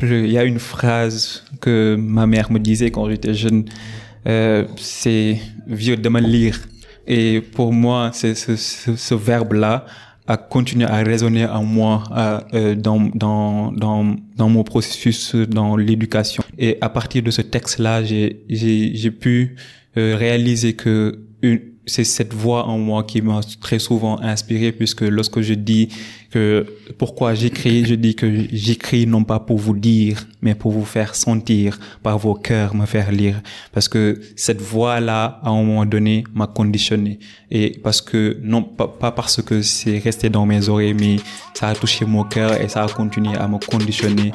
Il y a une phrase que ma mère me disait quand j'étais jeune, euh, c'est vieux de me lire. Et pour moi, c'est ce, ce, ce verbe-là a continué à résonner en moi euh, dans, dans, dans, dans mon processus dans l'éducation. Et à partir de ce texte-là, j'ai, pu euh, réaliser que une, c'est cette voix en moi qui m'a très souvent inspiré puisque lorsque je dis que pourquoi j'écris, je dis que j'écris non pas pour vous dire, mais pour vous faire sentir par vos cœurs, me faire lire. Parce que cette voix-là, à un moment donné, m'a conditionné. Et parce que, non, pas, pas parce que c'est resté dans mes oreilles, mais ça a touché mon cœur et ça a continué à me conditionner.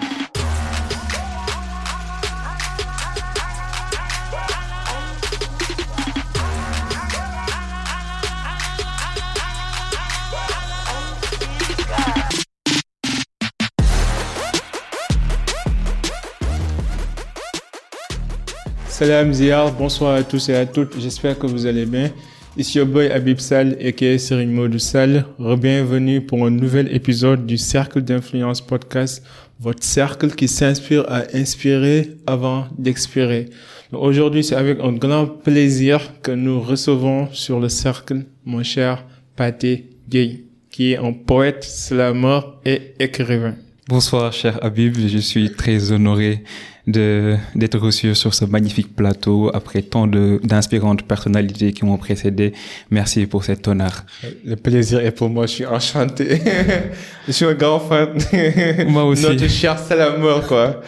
Salam Ziyar, bonsoir à tous et à toutes, j'espère que vous allez bien. Ici your boy Habib Sal et qui Serine Modou Sal. Bienvenue pour un nouvel épisode du Cercle d'influence podcast, votre cercle qui s'inspire à inspirer avant d'expirer. Aujourd'hui, c'est avec un grand plaisir que nous recevons sur le cercle mon cher Paté Gay, qui est un poète, slammer et écrivain. Bonsoir, cher Habib. Je suis très honoré d'être reçu sur ce magnifique plateau après tant de d'inspirantes personnalités qui m'ont précédé. Merci pour cet honneur. Le plaisir est pour moi. Je suis enchanté. je suis un grand fan. Moi aussi. Notre cher Salamor, quoi.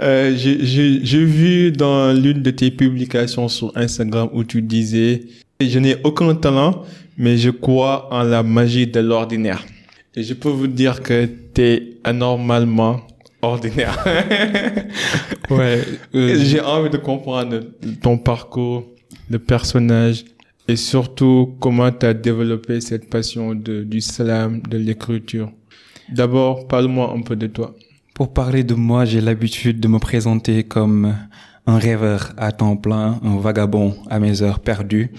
Euh, j'ai j'ai vu dans l'une de tes publications sur Instagram où tu disais je n'ai aucun talent, mais je crois en la magie de l'ordinaire. Et je peux vous dire que t'es anormalement ordinaire. ouais. Euh, J'ai envie de comprendre ton parcours, le personnage et surtout comment tu as développé cette passion de, du slam, de l'écriture. D'abord, parle-moi un peu de toi. Pour parler de moi, j'ai l'habitude de me présenter comme un rêveur à temps plein, un vagabond à mes heures perdues,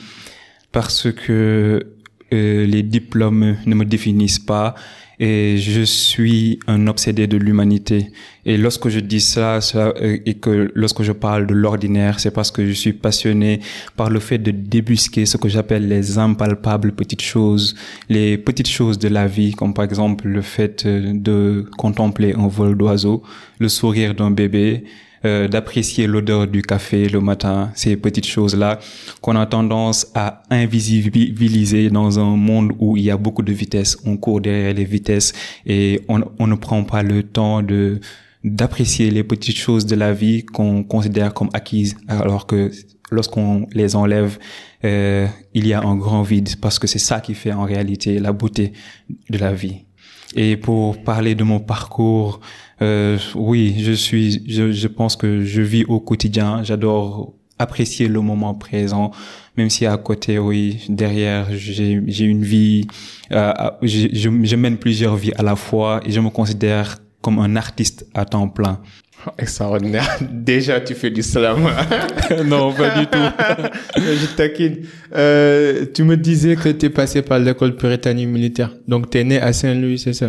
parce que euh, les diplômes ne me définissent pas et je suis un obsédé de l'humanité. Et lorsque je dis ça, ça euh, et que lorsque je parle de l'ordinaire, c'est parce que je suis passionné par le fait de débusquer ce que j'appelle les impalpables petites choses, les petites choses de la vie, comme par exemple le fait euh, de contempler un vol d'oiseau, le sourire d'un bébé, euh, d'apprécier l'odeur du café le matin, ces petites choses-là qu'on a tendance à invisibiliser dans un monde où il y a beaucoup de vitesse. On court derrière les vitesses et on, on ne prend pas le temps de d'apprécier les petites choses de la vie qu'on considère comme acquises, alors que lorsqu'on les enlève, euh, il y a un grand vide parce que c'est ça qui fait en réalité la beauté de la vie. Et pour parler de mon parcours, euh, oui, je suis, je, je pense que je vis au quotidien. J'adore apprécier le moment présent, même si à côté, oui, derrière, j'ai, j'ai une vie, euh, je, je mène plusieurs vies à la fois et je me considère comme un artiste à temps plein. Extraordinaire. Déjà, tu fais du slam. non, pas du tout. je taquine. Euh, tu me disais que tu es passé par l'école Puritanie militaire. Donc, tu es né à Saint-Louis, c'est ça?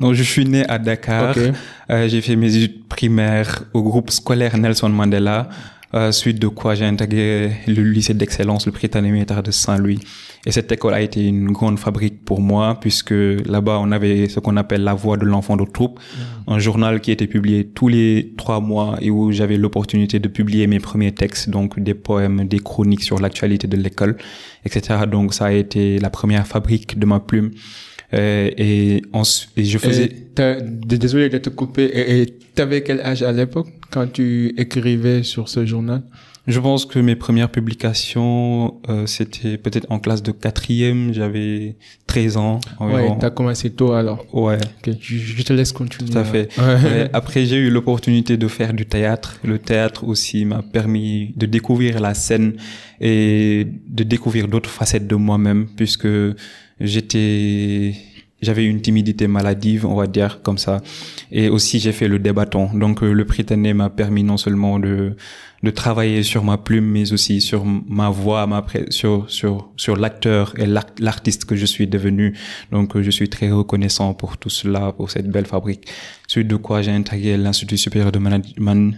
Donc, je suis né à Dakar. Ok. Euh, j'ai fait mes études primaires au groupe scolaire Nelson Mandela. Euh, suite de quoi j'ai intégré le lycée d'excellence, le Britannique militaire de Saint-Louis. Et cette école a été une grande fabrique pour moi, puisque là-bas, on avait ce qu'on appelle la voix de l'enfant de troupe, un journal qui était publié tous les trois mois et où j'avais l'opportunité de publier mes premiers textes, donc des poèmes, des chroniques sur l'actualité de l'école, etc. Donc ça a été la première fabrique de ma plume. Euh, et, ensuite, et je faisais... Et Désolé de te couper. Et tu avais quel âge à l'époque quand tu écrivais sur ce journal? Je pense que mes premières publications, euh, c'était peut-être en classe de quatrième, j'avais 13 ans. Ouais, environ. t'as commencé tôt alors. Ouais, Ok, je, je te laisse continuer. tout à fait. Ouais. Ouais, Après, j'ai eu l'opportunité de faire du théâtre. Le théâtre aussi m'a permis de découvrir la scène et de découvrir d'autres facettes de moi-même, puisque j'étais, j'avais une timidité maladive, on va dire comme ça. Et aussi, j'ai fait le débattant. Donc, euh, le Britannique m'a permis non seulement de de travailler sur ma plume, mais aussi sur ma voix, ma sur sur sur l'acteur et l'art- l'artiste que je suis devenu. Donc, euh, je suis très reconnaissant pour tout cela, pour cette belle fabrique. Suite de quoi j'ai intégré l'Institut supérieur de management,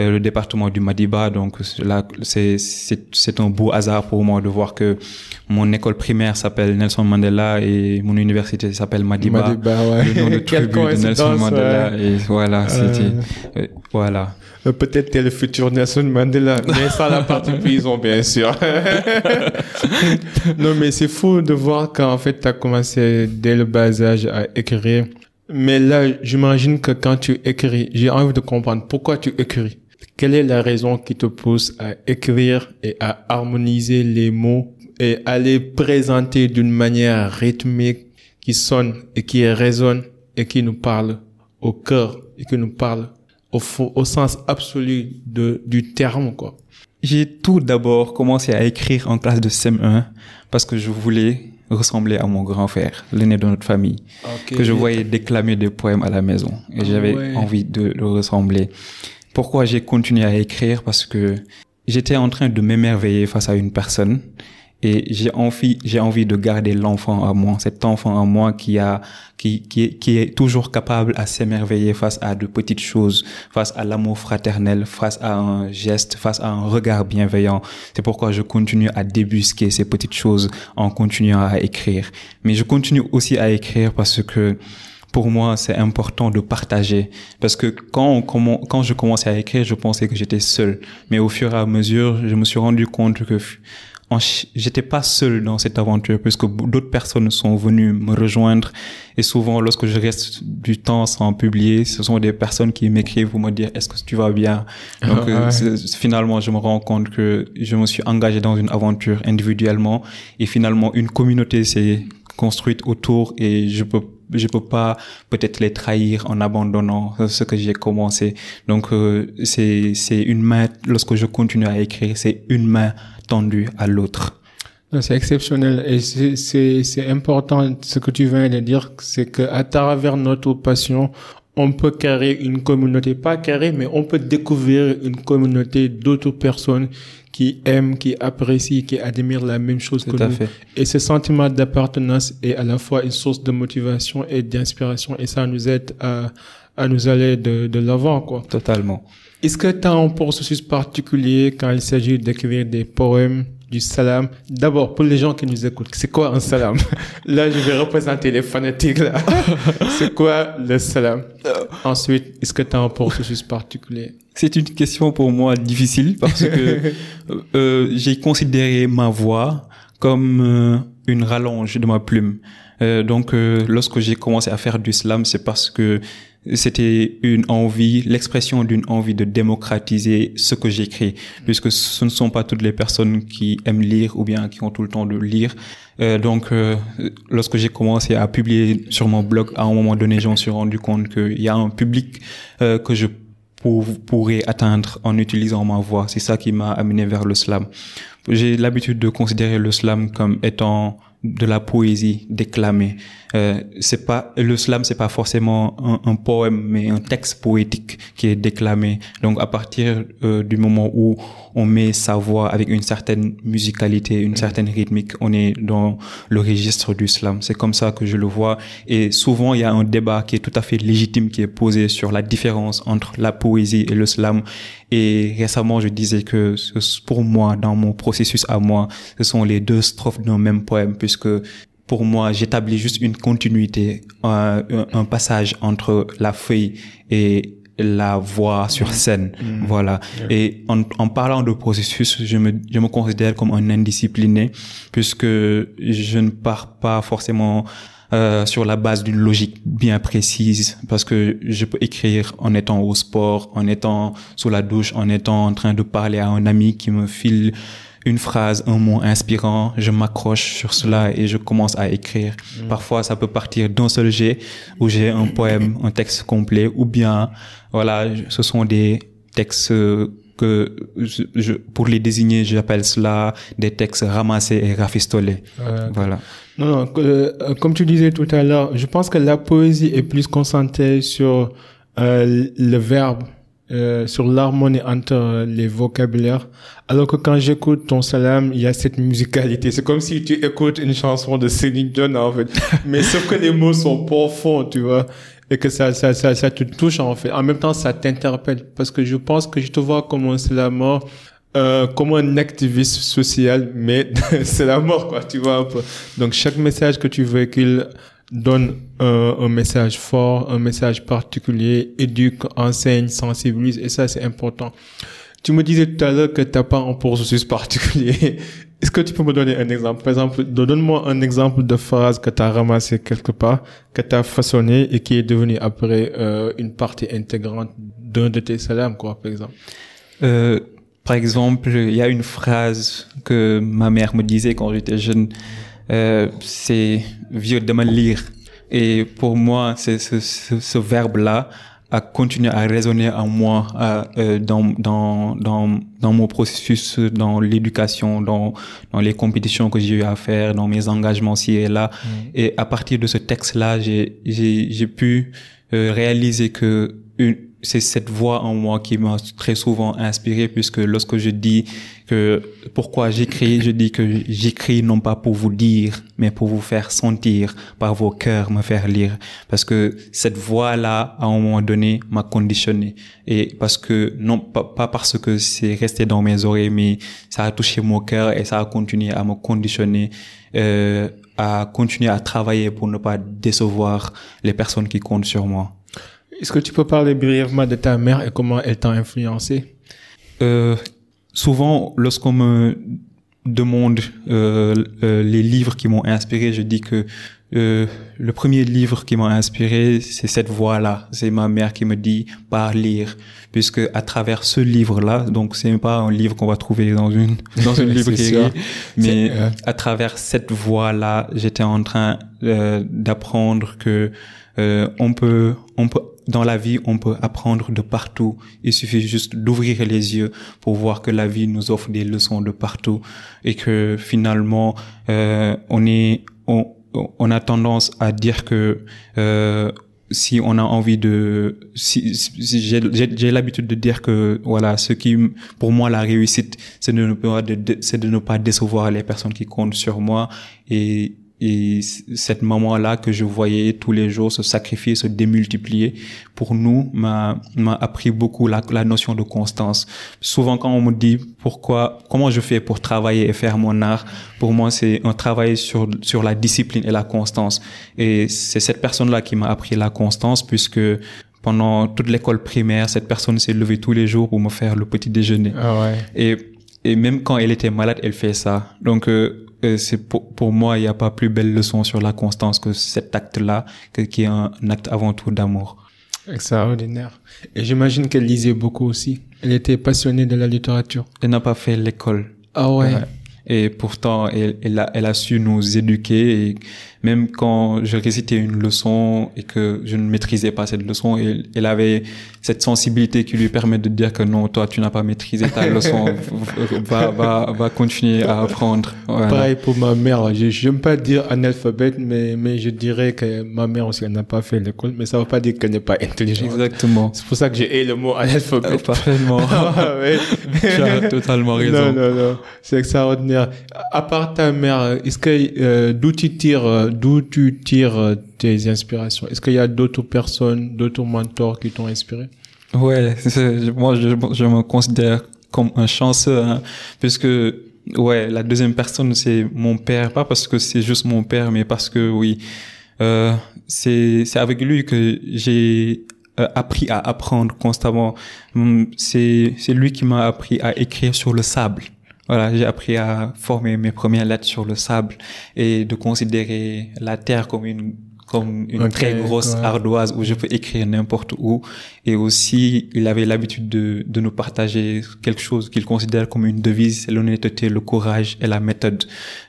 euh, le département du Madiba. Donc là, c'est, c'est, c'est un beau hasard pour moi de voir que mon école primaire s'appelle Nelson Mandela et mon université s'appelle Madiba. Madiba ouais. Le nom de tribu de Nelson Mandela. ouais. Et voilà, c'était, euh, voilà. Euh, Peut-être t'es le futur Nelson Mandela, mais sans la partie prison, bien sûr. non, mais c'est fou de voir qu'en fait, t'as commencé dès le bas âge à écrire. Mais là, j'imagine que quand tu écris, j'ai envie de comprendre pourquoi tu écris. Quelle est la raison qui te pousse à écrire et à harmoniser les mots et à les présenter d'une manière rythmique qui sonne et qui résonne et qui nous parle au cœur et qui nous parle au, au sens absolu de, du terme, quoi. J'ai tout d'abord commencé à écrire en classe de CM1 parce que je voulais ressembler à mon grand frère, l'aîné de notre famille, que je voyais déclamer des poèmes à la maison et Ah j'avais ouais. envie de le ressembler. Pourquoi j'ai continué à écrire? Parce que j'étais en train de m'émerveiller face à une personne et j'ai envie, j'ai envie de garder l'enfant à moi, cet enfant en moi qui a, qui, qui, est, qui est toujours capable à s'émerveiller face à de petites choses, face à l'amour fraternel, face à un geste, face à un regard bienveillant. C'est pourquoi je continue à débusquer ces petites choses en continuant à écrire. Mais je continue aussi à écrire parce que pour moi, c'est important de partager. Parce que quand, on quand je commençais à écrire, je pensais que j'étais seul. Mais au fur et à mesure, je me suis rendu compte que en j'étais pas seul dans cette aventure puisque d'autres personnes sont venues me rejoindre. Et souvent lorsque je reste du temps sans publier ce sont des personnes qui m'écrivent pour me dire est-ce que tu vas bien? Donc Ah, euh, ouais. c'est- finalement je me rends compte que je me suis engagé dans une aventure individuellement. Et finalement une communauté s'est construite autour et je peux je peux pas peut-être les trahir en abandonnant ce que j'ai commencé. Donc euh, c'est c'est une main lorsque je continue à écrire c'est une main tendue à l'autre. C'est exceptionnel. Et c'est- important ce que tu viens de dire, c'est que à travers notre passion, on peut créer une communauté, pas créer, mais on peut découvrir une communauté d'autres personnes qui aiment, qui apprécient, qui admirent la même chose tout que à nous. fait. Et ce sentiment d'appartenance est à la fois une source de motivation et d'inspiration. Et ça nous aide à, à nous aller de, de l'avant, quoi. totalement Est-ce que tu as un processus particulier quand il s'agit d'écrire des poèmes, du salam? D'abord, pour les gens qui nous écoutent, c'est quoi un salam? Là, je vais représenter les fanatiques. là. c'est quoi le salam? Ensuite, est-ce que tu as un processus particulier? C'est une question pour moi difficile parce que euh, j'ai considéré ma voix comme euh, une rallonge de ma plume. Euh, donc, euh, lorsque j'ai commencé à faire du slam, c'est parce que c'était une envie, l'expression d'une envie de démocratiser ce que j'écris, puisque ce ne sont pas toutes les personnes qui aiment lire ou bien qui ont tout le temps de lire. Euh, donc, euh, lorsque j'ai commencé à publier sur mon blog, à un moment donné, j'en suis rendu compte qu'il y a un public euh, que je pour, pourrais atteindre en utilisant ma voix. C'est ça qui m'a amené vers le slam. J'ai l'habitude de considérer le slam comme étant de la poésie déclamée. Euh, c'est pas le slam, c'est pas forcément un, poème, mais un texte poétique qui est déclamé. Donc à partir euh, du moment où on met sa voix avec une certaine musicalité, une certaine rythmique, on est dans le registre du slam. C'est comme ça que je le vois. Et souvent il y a un débat qui est tout à fait légitime qui est posé sur la différence entre la poésie et le slam. Et récemment je disais que pour moi, dans mon processus à moi, ce sont les deux strophes d'un même poème puisque pour moi, j'établis juste une continuité, un, un, passage entre la feuille et la voix sur scène. Mmh. Voilà. Mmh. Et en, en, parlant de processus, je me, je me considère comme un indiscipliné puisque je ne pars pas forcément euh, sur la base d'une logique bien précise parce que je peux écrire en étant au sport, en étant sous la douche, en étant en train de parler à un ami qui me file une phrase, un mot inspirant, je m'accroche sur cela et je commence à écrire. Mmh. Parfois, ça peut partir d'un seul jet où j'ai un poème, un texte complet, ou bien, voilà, ce sont des textes que je, je, pour les désigner, j'appelle cela des textes ramassés et rafistolés. Euh, voilà. Non, non, euh, comme tu disais tout à l'heure, je pense que la poésie est plus concentrée sur euh, le verbe euh, sur l'harmonie entre les vocabulaires. Alors que quand j'écoute ton salam, il y a cette musicalité. C'est comme si tu écoutes une chanson de Céline Dion, en fait. Mais sauf que les mots sont profonds, tu vois. Et que ça, ça, ça, ça te touche en fait. En même temps, ça t'interpelle parce que je pense que je te vois comme la mort, euh, comme un activiste social, mais c'est la mort quoi, tu vois un peu. Donc chaque message que tu véhicules donne un, un message fort, un message particulier, éduque, enseigne, sensibilise et ça c'est important. Tu me disais tout à l'heure que t'as pas un processus particulier. Est-ce que tu peux me donner un exemple? Par exemple, donne-moi un exemple de phrase que tu as ramassé quelque part, que tu as façonné et qui est devenu après euh, une partie intégrante d'un de tes salams, quoi, par exemple. Euh, par exemple, il y a une phrase que ma mère me disait quand j'étais jeune. Euh, c'est vieux de me lire. Et pour moi, c'est ce, ce, ce verbe-là à continuer à résonner en moi euh, dans, dans, dans, dans mon processus, dans l'éducation, dans, dans les compétitions que j'ai eu à faire, dans mes engagements ci et là. Mm. Et à partir de ce texte-là, j'ai, j'ai, j'ai pu euh, réaliser que une, c'est cette voix en moi qui m'a très souvent inspiré puisque lorsque je dis que pourquoi j'écris, je dis que j'écris non pas pour vous dire, mais pour vous faire sentir par vos cœurs, me faire lire. Parce que cette voix-là, à un moment donné, m'a conditionné. Et parce que, non, pas, parce que c'est resté dans mes oreilles, mais ça a touché mon cœur et ça a continué à me conditionner, euh, à continuer à travailler pour ne pas décevoir les personnes qui comptent sur moi. Est-ce que tu peux parler brièvement de ta mère et comment elle t'a influencé? Euh, Souvent, lorsqu'on me demande euh, euh, les livres qui m'ont inspiré, je dis que euh, le premier livre qui m'a inspiré, c'est cette voix-là. C'est ma mère qui me dit par lire, puisque à travers ce livre-là, donc c'est pas un livre qu'on va trouver dans une dans une librairie, mais euh, à travers cette voix-là, j'étais en train euh, d'apprendre que on peut on peut dans la vie, on peut apprendre de partout. Il suffit juste d'ouvrir les yeux pour voir que la vie nous offre des leçons de partout et que finalement, euh, on est, on, on a tendance à dire que euh, si on a envie de, si, si j'ai l'habitude de dire que voilà, ce qui, pour moi, la réussite, c'est de ne pas, c'est de ne pas décevoir les personnes qui comptent sur moi et et cette maman-là que je voyais tous les jours se sacrifier, se démultiplier, pour nous, m'a, m'a appris beaucoup la, la notion de constance. Souvent, quand on me dit pourquoi, comment je fais pour travailler et faire mon art, pour moi, c'est un travail sur, sur la discipline et la constance. Et c'est cette personne-là qui m'a appris la constance puisque pendant toute l'école primaire, cette personne s'est levée tous les jours pour me faire le petit déjeuner. Ah ouais. Et, et même quand elle était malade, elle fait ça. Donc, euh, c'est pour, pour moi, il n'y a pas plus belle leçon sur la constance que cet acte-là, qui est un acte avant tout d'amour. Extraordinaire. Et j'imagine qu'elle lisait beaucoup aussi. Elle était passionnée de la littérature. Elle n'a pas fait l'école. Ah ouais. Et pourtant, elle, elle, a, elle a su nous éduquer. Et même quand je récitais une leçon et que je ne maîtrisais pas cette leçon, elle, elle avait cette sensibilité qui lui permet de dire que non, toi, tu n'as pas maîtrisé ta leçon, va, va, va continuer à apprendre. Voilà. Pareil pour ma mère. Je n'aime pas dire analphabète, mais, mais je dirais que ma mère aussi, elle n'a pas fait l'école, mais ça ne veut pas dire qu'elle n'est pas intelligente. Exactement. C'est pour ça que j'ai le mot analphabète. Euh, parfaitement. ah, ouais. tu as totalement raison. Non, non, non. C'est extraordinaire. À part ta mère, est-ce que, euh, d'où tu tires, d'où tu tires tes inspirations? Est-ce qu'il y a d'autres personnes, d'autres mentors qui t'ont inspiré? Ouais, moi je, je, me considère comme un chanceux, hein, puisque ouais, la deuxième personne c'est mon père, pas parce que c'est juste mon père, mais parce que oui, euh, c'est c'est avec lui que j'ai euh, appris à apprendre constamment. Hum, c'est c'est lui qui m'a appris à écrire sur le sable. Voilà, j'ai appris à former mes premières lettres sur le sable et de considérer la terre comme une comme une okay, très grosse ouais. ardoise où je peux écrire n'importe où. Et aussi, il avait l'habitude de, de nous partager quelque chose qu'il considère comme une devise, c'est l'honnêteté, le courage et la méthode.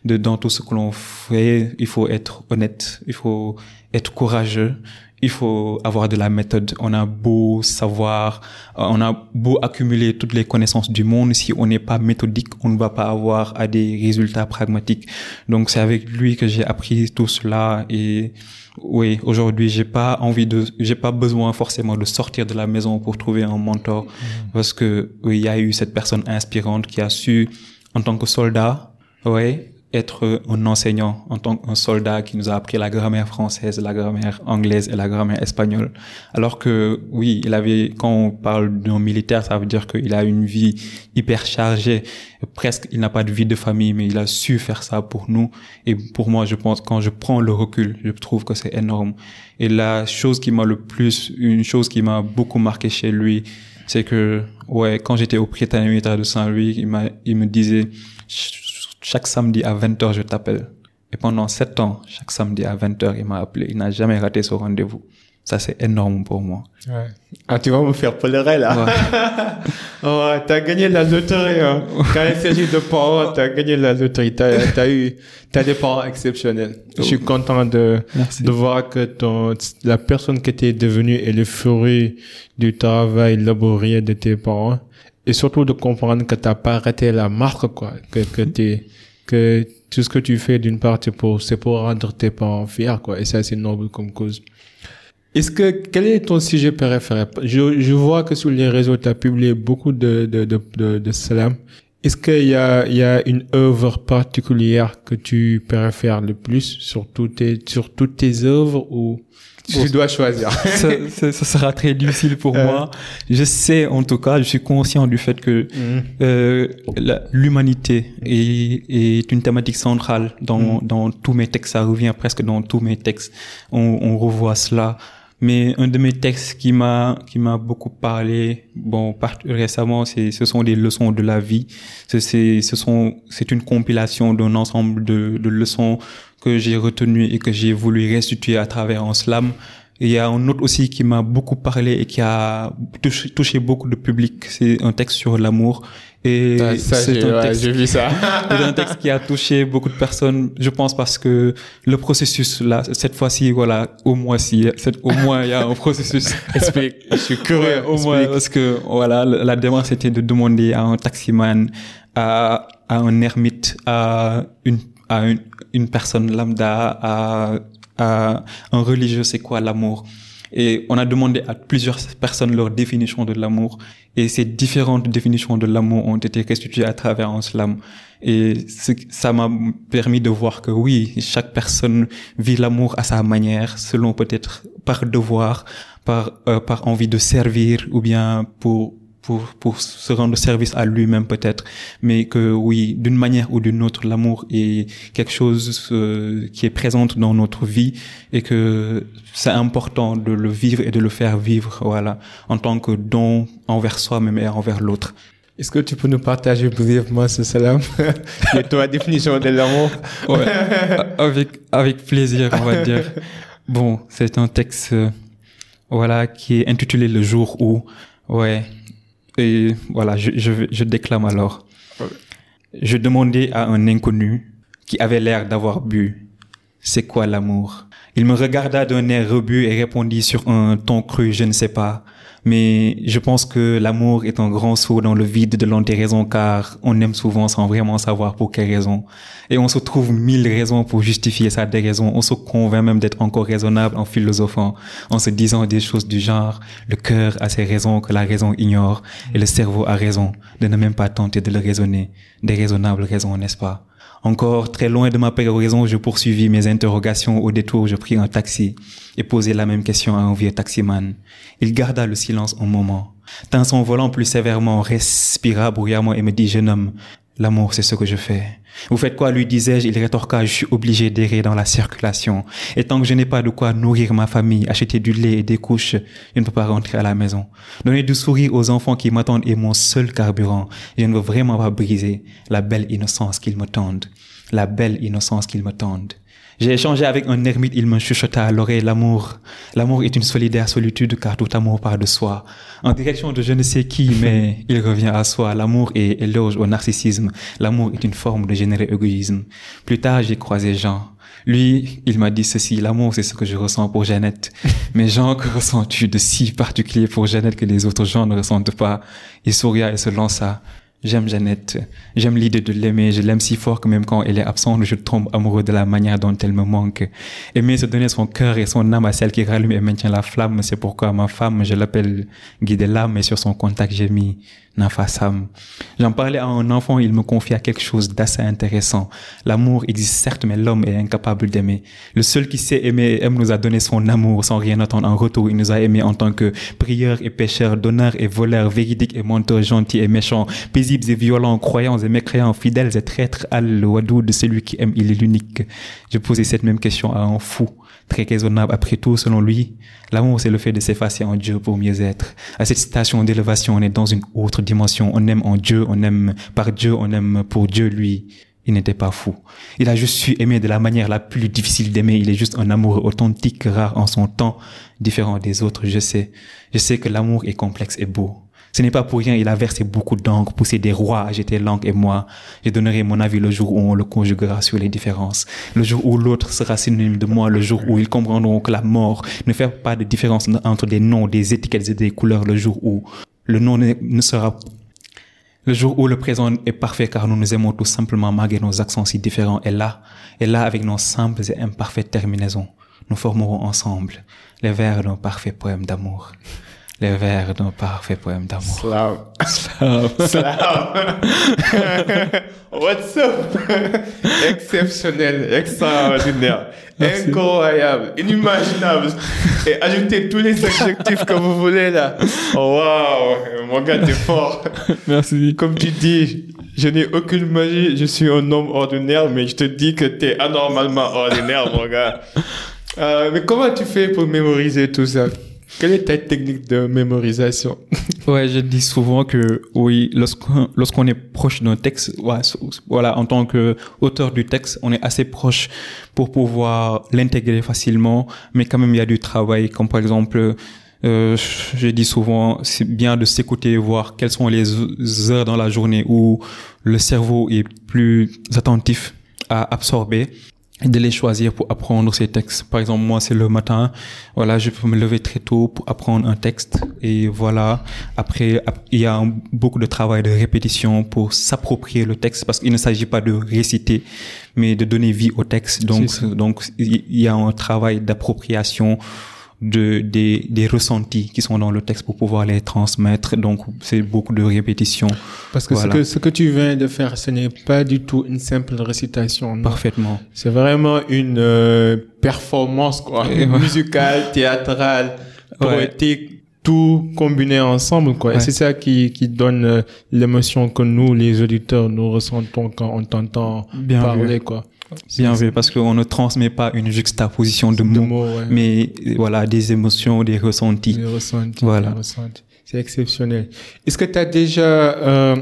De, dans tout ce que l'on fait, il faut être honnête, il faut être courageux, il faut avoir de la méthode. On a beau savoir, on a beau accumuler toutes les connaissances du monde, si on n'est pas méthodique, on ne va pas avoir à des résultats pragmatiques. Donc c'est avec lui que j'ai appris tout cela et oui, aujourd'hui, j'ai pas envie de, j'ai pas besoin forcément de sortir de la maison pour trouver un mentor, mmh. parce que oui, il y a eu cette personne inspirante qui a su, en tant que soldat, ouais, être un enseignant en tant qu'un soldat qui nous a appris la grammaire française, la grammaire anglaise et la grammaire espagnole. Alors que oui, il avait, quand on parle d'un militaire, ça veut dire qu'il a une vie hyper chargée. Presque, il n'a pas de vie de famille, mais il a su faire ça pour nous. Et pour moi, je pense, quand je prends le recul, je trouve que c'est énorme. Et la chose qui m'a le plus, une chose qui m'a beaucoup marqué chez lui, c'est que, ouais, quand j'étais au Britannique de Saint-Louis, il m'a, il me disait, chaque samedi à 20h, je t'appelle. Et pendant sept ans, chaque samedi à 20h, il m'a appelé. Il n'a jamais raté ce rendez-vous. Ça, c'est énorme pour moi. Ouais. Ah, tu vas me faire pleurer, là. Ouais. ouais t'as gagné la loterie, hein. Quand il s'agit de parents, t'as gagné la loterie. T'as, t'as eu, t'as des parents exceptionnels. Je suis content de, de voir que ton, la personne que t'es devenue est le fruit du travail laborieux de tes parents et surtout de comprendre que t'as pas arrêté la marque quoi. Que que t'es que tout ce que tu fais d'une part c'est pour c'est pour rendre tes parents fiers quoi. Et ça c'est noble comme cause. Est-ce que quel est ton sujet préféré? Je, je vois que sur les réseaux tu as publié beaucoup de de de de, de salam est-ce qu'il y a il y a une œuvre particulière que tu préfères le plus sur toutes tes sur toutes tes œuvres ou tu dois choisir. ça, ça, ça, sera très difficile pour euh. moi. Je sais, en tout cas, je suis conscient du fait que mm. euh, l'humanité est, est, une thématique centrale dans, mm. dans tous mes textes. Ça revient presque dans tous mes textes. On, on revoit cela. Mais un de mes textes qui m'a qui m'a beaucoup parlé, bon, récemment, c'est ce sont des leçons de la vie. C'est ce sont c'est une compilation d'un ensemble de, de leçons que j'ai retenu et que j'ai voulu restituer à travers un slam. il y a un autre aussi qui m'a beaucoup parlé et qui a touché, beaucoup de public. C'est un texte sur l'amour. Et ah, c'est un, texte, vu ça. un texte qui a touché beaucoup de personnes, je pense, parce que le processus, là, cette fois-ci, voilà, au moins, si, au moins, il y a un processus. Explique. Je suis curieux. au moins, parce que, voilà, la démarche, c'était de demander à un taximan, à, à un ermite, à une, à une, une personne lambda, à, à un religieux, c'est quoi l'amour? Et on a demandé à plusieurs personnes leur définition de l'amour. Et ces différentes définitions de l'amour ont été restituées à travers un slam. Et ça m'a permis de voir que oui, chaque personne vit l'amour à sa manière, selon peut-être par devoir, par, euh, par envie de servir ou bien pour pour, pour se rendre service à lui-même peut-être, mais que oui, d'une manière ou d'une autre, l'amour est quelque chose euh, qui est présente dans notre vie et que c'est important de le vivre et de le faire vivre, voilà, en tant que don envers soi-même et envers l'autre. Est-ce que tu peux nous partager brièvement ce salam et toi définition de l'amour ouais, avec avec plaisir, on va dire. Bon, c'est un texte euh, voilà qui est intitulé le jour où ouais et voilà, je, je, déclame alors. Je demandais à un inconnu qui avait l'air d'avoir bu, c'est quoi l'amour? Il me regarda d'un air rebut et répondit sur un ton cru, je ne sais pas. Mais je pense que l'amour est un grand saut dans le vide de l'antiraison car on aime souvent sans vraiment savoir pour quelle raison. Et on se trouve mille raisons pour justifier sa déraison. On se convainc même d'être encore raisonnable en philosophant, en se disant des choses du genre, le cœur a ses raisons que la raison ignore et le cerveau a raison de ne même pas tenter de le raisonner. Des raisonnables raisons, n'est-ce pas? Encore très loin de ma péroraison, je poursuivis mes interrogations au détour, je pris un taxi et posai la même question à un vieux taximan. Il garda le silence un moment, tint son volant plus sévèrement, respira bruyamment et me dit, jeune homme, L'amour, c'est ce que je fais. Vous faites quoi, lui disais-je. Il rétorqua, je suis obligé d'errer dans la circulation. Et tant que je n'ai pas de quoi nourrir ma famille, acheter du lait et des couches, je ne peux pas rentrer à la maison. Donner du sourire aux enfants qui m'attendent est mon seul carburant. Je ne veux vraiment pas briser la belle innocence qu'ils me tendent. La belle innocence qu'ils me tendent. J'ai échangé avec un ermite, il me chuchota à l'oreille l'amour. L'amour est une solidaire solitude car tout amour part de soi. En direction de je ne sais qui, mais il revient à soi. L'amour est éloge au narcissisme. L'amour est une forme de généreux égoïsme. Plus tard, j'ai croisé Jean. Lui, il m'a dit ceci, l'amour, c'est ce que je ressens pour Jeannette. Mais Jean, que ressens-tu de si particulier pour Jeannette que les autres gens ne ressentent pas? Il souria et se lança. J'aime Jeannette. J'aime l'idée de l'aimer. Je l'aime si fort que même quand elle est absente, je tombe amoureux de la manière dont elle me manque. Aimer, se donner son cœur et son âme à celle qui rallume et maintient la flamme. C'est pourquoi ma femme, je l'appelle guider l'âme et sur son contact, j'ai mis J'en parlais à un enfant, il me confia quelque chose d'assez intéressant. L'amour existe certes, mais l'homme est incapable d'aimer. Le seul qui sait aimer aime nous a donné son amour sans rien attendre en retour. Il nous a aimés en tant que prieurs et pécheurs, donneurs et voleurs, véridiques et menteurs, gentils et méchants, paisibles et violents, croyants et mécréants, fidèles et traîtres. Al-Wadou de celui qui aime, il est l'unique. Je posais cette même question à un fou très raisonnable. Après tout, selon lui, l'amour, c'est le fait de s'effacer en Dieu pour mieux être. À cette station d'élévation, on est dans une autre dimension. On aime en Dieu, on aime par Dieu, on aime pour Dieu, lui. Il n'était pas fou. Il a juste su aimer de la manière la plus difficile d'aimer. Il est juste un amour authentique, rare en son temps, différent des autres. Je sais. Je sais que l'amour est complexe et beau. Ce n'est pas pour rien, il a versé beaucoup d'encre, poussé des rois, j'étais l'encre et moi. Je donnerai mon avis le jour où on le conjuguera sur les différences. Le jour où l'autre sera synonyme de moi, le jour où ils comprendront que la mort ne fait pas de différence entre des noms, des étiquettes et des couleurs, le jour où le nom ne sera le jour où le présent est parfait car nous nous aimons tout simplement malgré nos accents si différents et là, et là avec nos simples et imparfaites terminaisons, nous formerons ensemble les vers d'un parfait poème d'amour les vers d'un parfait poème d'amour. Slav. Slav. Slav. What's up? Exceptionnel, extraordinaire, incroyable, inimaginable. Et ajoutez tous les adjectifs que vous voulez là. Wow, mon gars, t'es fort. Merci. Comme tu dis, je n'ai aucune magie, je suis un homme ordinaire, mais je te dis que t'es anormalement ordinaire, mon gars. Euh, mais comment tu fais pour mémoriser tout ça? Quelle est ta technique de mémorisation? Ouais, je dis souvent que oui, lorsqu'on lorsqu'on est proche d'un texte, voilà, en tant que auteur du texte, on est assez proche pour pouvoir l'intégrer facilement, mais quand même il y a du travail, comme par exemple, euh, je dis souvent, c'est bien de s'écouter, voir quelles sont les heures dans la journée où le cerveau est plus attentif à absorber de les choisir pour apprendre ces textes. Par exemple, moi, c'est le matin. Voilà, je peux me lever très tôt pour apprendre un texte. Et voilà. Après, il y a beaucoup de travail de répétition pour s'approprier le texte parce qu'il ne s'agit pas de réciter, mais de donner vie au texte. Donc, donc, il y a un travail d'appropriation de des, des ressentis qui sont dans le texte pour pouvoir les transmettre. Donc c'est beaucoup de répétitions. Parce que, ce que ce que tu viens de faire, ce n'est pas du tout une simple récitation. Parfaitement. C'est vraiment une euh, performance quoi, musicale, théâtrale, poétique. Tout combiné ensemble, quoi. Et c'est ça qui, qui donne euh, l'émotion que nous, les auditeurs, nous ressentons quand on t'entend parler, quoi. Bien vu, parce qu'on ne transmet pas une juxtaposition de mots, mais voilà, des émotions, des ressentis. Des ressentis. Voilà. C'est exceptionnel. Est-ce que tu as déjà euh,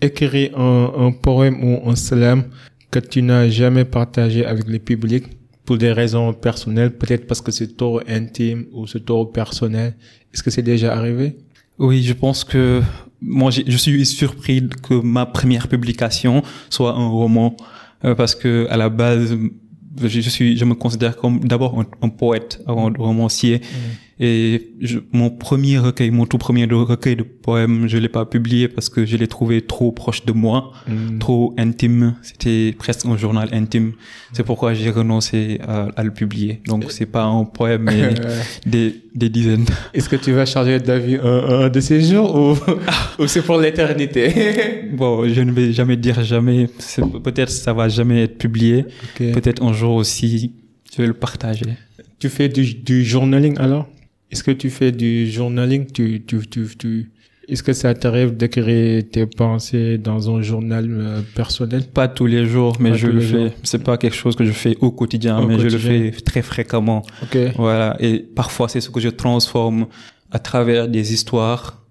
écrit un, un, poème ou un slam que tu n'as jamais partagé avec le public? Pour des raisons personnelles, peut-être parce que c'est trop intime ou c'est trop personnel. Est-ce que c'est déjà arrivé? Oui, je pense que moi, je suis surpris que ma première publication soit un roman parce que à la base, je, suis, je me considère comme d'abord un, poète, un romancier. Et je, mon premier recueil, mon tout premier recueil de poèmes, je l'ai pas publié parce que je l'ai trouvé trop proche de moi, mm. trop intime. C'était presque un journal intime. C'est pourquoi j'ai renoncé à, le publier. Donc c'est pas un poème, mais des, des dizaines. Est-ce que tu vas charger d'avis un, un, de ces jours ou, ou c'est pour l'éternité? Bon, je ne vais jamais dire jamais. Peut-être ça va jamais être publié. Peut-être un jour aussi, je vais le partager. Tu fais du, du journaling alors? Est-ce que tu fais du journaling? Tu, tu, tu, tu Est-ce que ça t'arrive d'écrire tes pensées dans un journal euh, personnel? Pas tous les jours, mais je le fais. C'est pas quelque chose que je fais au quotidien, mais je le fais très fréquemment. Okay. Voilà. Et parfois, c'est ce que je transforme à travers des histoires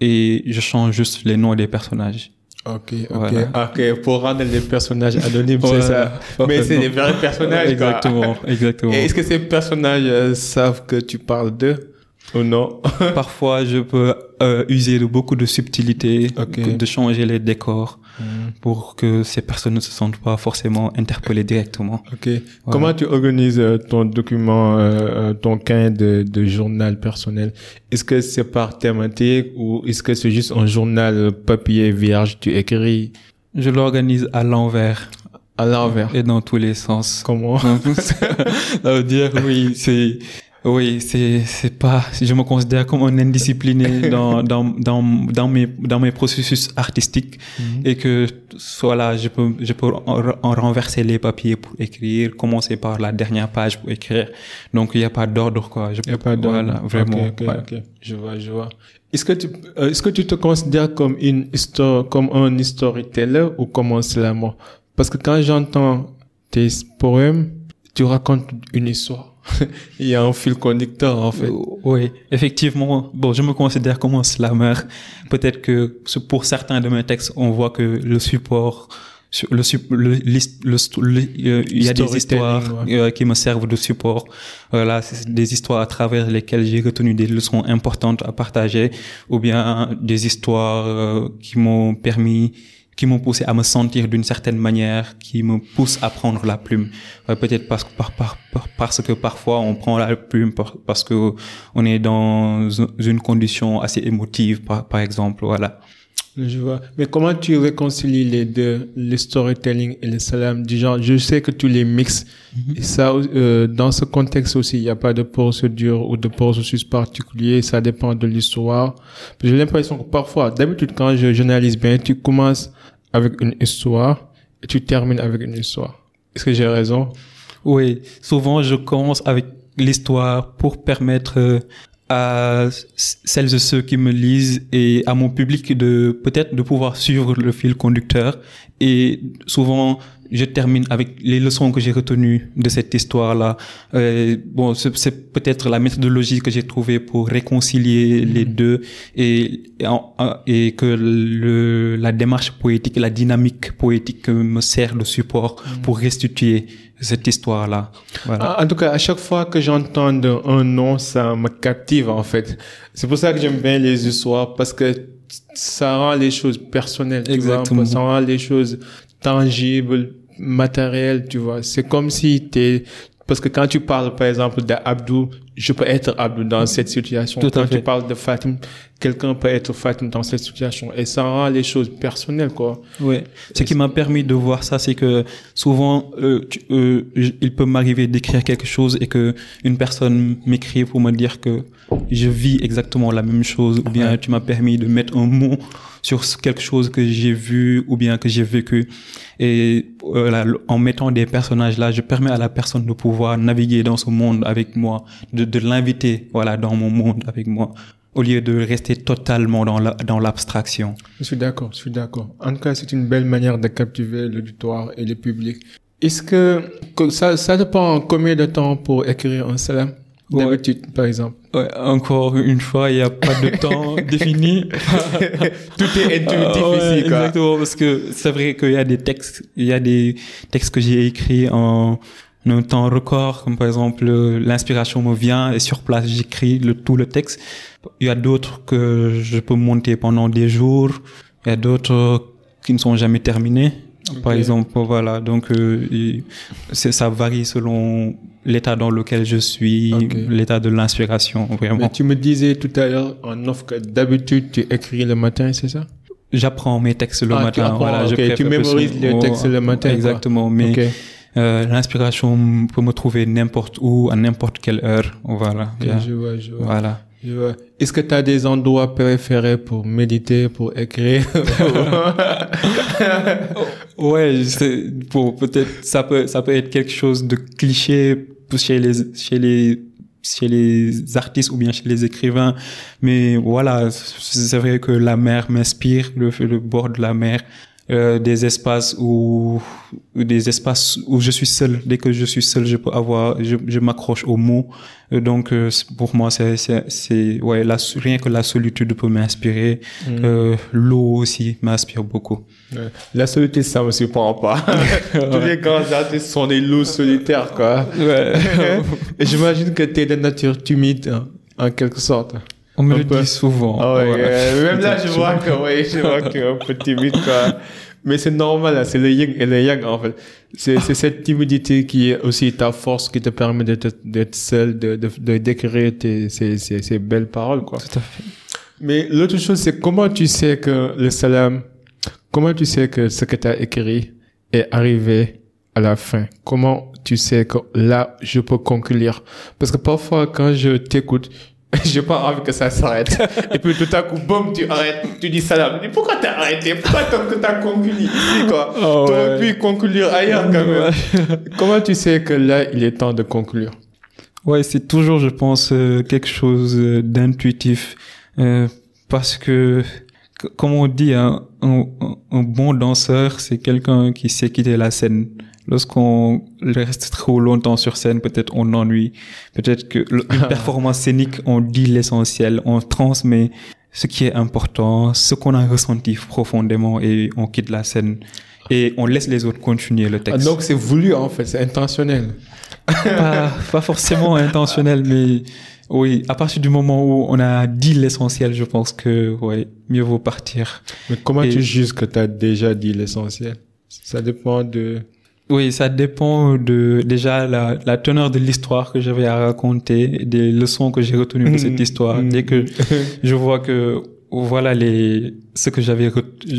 et je change juste les noms des personnages. Ok, ok, ok. Pour rendre les personnages anonymes, c'est ça. Mais c'est des vrais personnages, Exactement, exactement. Et est-ce que ces personnages euh, savent que tu parles d'eux Ou non Parfois, je peux euh, user de beaucoup de subtilité, Ok. de changer les décors Mhm. pour que ces personnes ne se sentent pas forcément interpellées directement. Ok. Comment tu organises euh, ton document, euh, euh, ton cahier de, de journal personnel? Est-ce que c'est par thématique ou est-ce que c'est juste un journal papier vierge Tu écris? Je l'organise à l'envers à l'envers. et dans tous les sens. Comment? Ça veut dire, oui, c'est, oui, c'est, c'est pas, je me considère comme un indiscipliné dans, dans, dans, dans mes, dans mes processus artistiques et que, voilà, je peux, je peux en, en renverser les papiers pour écrire, commencer par la dernière page pour écrire. Donc, il n'y a pas d'ordre, quoi. Il n'y a pas de Voilà, vraiment. Ok, ok, ouais. ok. Je vois, je vois. Est-ce que tu, euh, est-ce que tu te considères comme une histoire, comme un storyteller ou comme un slammer Parce que quand j'entends tes poèmes, tu racontes une histoire. Il y a un fil conducteur, en fait. Euh, Oui, effectivement. Bon, je me considère comme un slammer. Peut-être que pour certains de mes textes, on voit que le support, le, le, euh, il y a des histoires ouais. euh, qui me servent de support. Voilà, des histoires à travers lesquelles j'ai retenu des leçons importantes à partager, ou bien des histoires qui m'ont permis qui m'ont poussé à me sentir d'une certaine manière, qui me poussent à prendre la plume. Ouais, Peut-être parce que, par, par, par- parce que parfois on prend la plume par- parce que on est dans une condition assez émotive, par, par exemple, voilà. Je vois. Mais comment tu réconcilies les deux, le storytelling et le salam? Du genre Je sais que tu les mixes. Et ça, euh, dans ce contexte aussi, il n'y a pas de procédure ou de processus particulier. Ça dépend de l'histoire. J'ai l'impression que parfois, d'habitude, quand je journalise bien, tu commences avec une histoire et tu termines avec une histoire. Est-ce que j'ai raison? Oui, souvent je commence avec l'histoire pour permettre euh, à celles et ceux qui me lisent et à mon public de peut-être de pouvoir suivre le fil conducteur. Et souvent je termine avec les leçons que j'ai retenues de cette histoire-là. Euh, bon, c'est peut-être la méthodologie que j'ai trouvée pour réconcilier les deux et, et, que le, la démarche poétique, la dynamique poétique me sert de support pour restituer cette histoire-là. Voilà. En tout cas, à chaque fois que j'entends un nom, ça me captive en fait. C'est pour ça que j'aime bien les histoires parce que ça rend les choses personnelles. tu vois. Exactement. Ça rend les choses tangibles, matérielles, tu vois. C'est comme si t'es parce que quand tu parles, par exemple, d'Abdou, je peux être Abdou dans cette situation. Tout quand tu parles de Fatim, quelqu'un peut être Fatim dans cette situation. Et ça rend les choses personnelles, quoi. Ouais. Ce qui m'a permis de voir ça, c'est que souvent, euh, tu- euh, il peut m'arriver d'écrire quelque chose et que une personne m'écrit pour me dire que je vis exactement la même chose, ou bien Ouais. tu m'as permis de mettre un mot sur quelque chose que j'ai vu ou bien que j'ai vécu. Et le- en mettant des personnages là, je permets à la personne de pouvoir naviguer dans ce monde avec moi, de, de l'inviter, voilà, dans mon monde avec moi, au lieu de rester totalement dans la, dans l'abstraction. Je suis d'accord, je suis d'accord. En tout cas, c'est une belle manière de captiver l'auditoire et le public. Est-ce que, que ça, ça dépend combien de temps pour écrire un salam Ouais. D'habitude, par exemple. Ouais, encore une fois, il n'y a pas de temps défini. Tout est intuitif Ah ouais, ici, quoi. Exactement, parce que c'est vrai qu'il y a des textes, il y a des textes que j'ai écrits en un temps record, comme par exemple euh, l'inspiration me vient et sur place j'écris le tout le texte. Il y a d'autres que je peux monter pendant des jours. Il y a d'autres qui ne sont jamais terminés. Par exemple, voilà. Donc, euh, ça varie selon l'état dans lequel je suis, l'état de l'inspiration, vraiment. Mais tu me disais tout à l'heure en off que d'habitude tu écris le matin, c'est ça? J'apprends mes textes le Ah, tu matin. apprends, voilà, je ok, préfère tu mémorises les textes le matin, quoi. Exactement, mais. Euh, l'inspiration peut me trouver n'importe où, à n'importe quelle heure. Voilà. Yeah. je vois, je vois. Voilà. Est-ce que tu as des endroits préférés pour méditer, pour écrire Ouais, c'est- bon, peut-être ça peut ça peut être quelque chose de cliché chez les chez les chez les artistes ou bien chez les écrivains, mais voilà, c'est vrai que la mer m'inspire, le, le bord de la mer, euh, des espaces où des espaces où je suis seul. Dès que je suis seul, je peux avoir, je, je m'accroche aux mots. Euh, Donc euh, pour moi, c'est c'est ouais, la, rien que la solitude peut m'inspirer. Euh, L'eau aussi m'inspire beaucoup. Ouais. La solitude, ça me surprend pas. Tous les grands artistes sont des loups solitaires, quoi. Ouais. J'imagine que tu es de nature timide. hein. en quelque sorte. On me le peu. dit souvent. Ah ouais, Voilà. euh, même là, je vois que, ouais, je vois que un peu timide, quoi. Mais c'est normal, là, c'est le yin et le yang, en fait. C'est, c'est cette timidité qui est aussi ta force qui te permet d'être, d'être seul, de, de, de d'écrire tes, ces, ces, ces belles paroles, quoi. Tout à fait. Mais l'autre chose, c'est comment tu sais que le salam, comment tu sais que ce que tu as écrit est arrivé à la fin? Comment tu sais que là, je peux conclure? Parce que parfois, quand je t'écoute, j'ai pas envie que ça s'arrête. Et puis tout à coup, boum, tu arrêtes, tu dis salam. Mais pourquoi t'as arrêté? Pourquoi tant que t'as conclu? Ici, quoi? Oh, T'aurais ouais. pu conclure ailleurs, quand même. Comment tu sais que là, il est temps de conclure? Ouais, c'est toujours, je pense, euh, quelque chose euh, d'intuitif. Euh, parce que, comme on dit, hein, un bon danseur, c'est quelqu'un qui sait quitter la scène. Lorsqu'on reste trop longtemps sur scène, peut-être on ennuie. Peut-être que une performance scénique, on dit l'essentiel, on transmet ce qui est important, ce qu'on a ressenti profondément et on quitte la scène. Et on laisse les autres continuer le Ah, texte. donc c'est voulu, en fait, c'est intentionnel. pas, pas forcément intentionnel, mais oui, à partir du moment où on a dit l'essentiel, je pense que ouais, mieux vaut partir. Mais comment Et- tu juges que tu as déjà dit l'essentiel? Ça dépend de... Oui, ça dépend de déjà la, la teneur de l'histoire que j'avais à raconter, des leçons que j'ai retenues de cette Mhm. histoire. Dès que je vois que voilà les ce que j'avais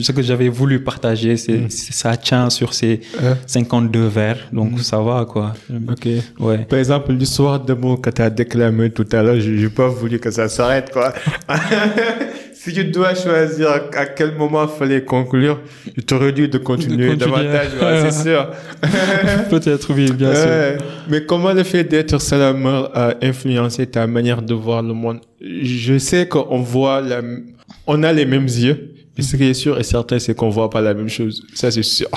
ce que j'avais voulu partager, c'est c'est- ça tient sur ces Hein? 52 vers, donc ça va quoi. Ok. Ouais. Par exemple, l'histoire de mots que tu as déclamé tout à l'heure, j'ai pas voulu que ça s'arrête, quoi. si tu dois choisir à quel moment fallait conclure, je t'aurais dit de continuer, De continuer. davantage, ouais, c'est sûr. Peut-être oui, bien sûr. Mais comment le fait d'être salameur a influencé ta manière de voir le monde? Je sais qu'on voit la... On a les mêmes yeux. Mais ce qui est sûr et certain, c'est qu'on voit pas la même chose. Ça, c'est sûr.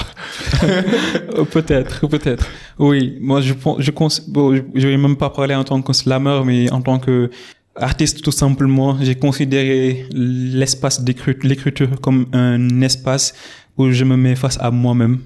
Euh, Peut-être, peut-être. Oui, moi je pense, je cons, bon, je je vais même pas parler en tant que slammer, mais en tant que artiste tout simplement, j'ai considéré l'espace d'écrit- l'écriture comme un espace où je me mets face à moi-même,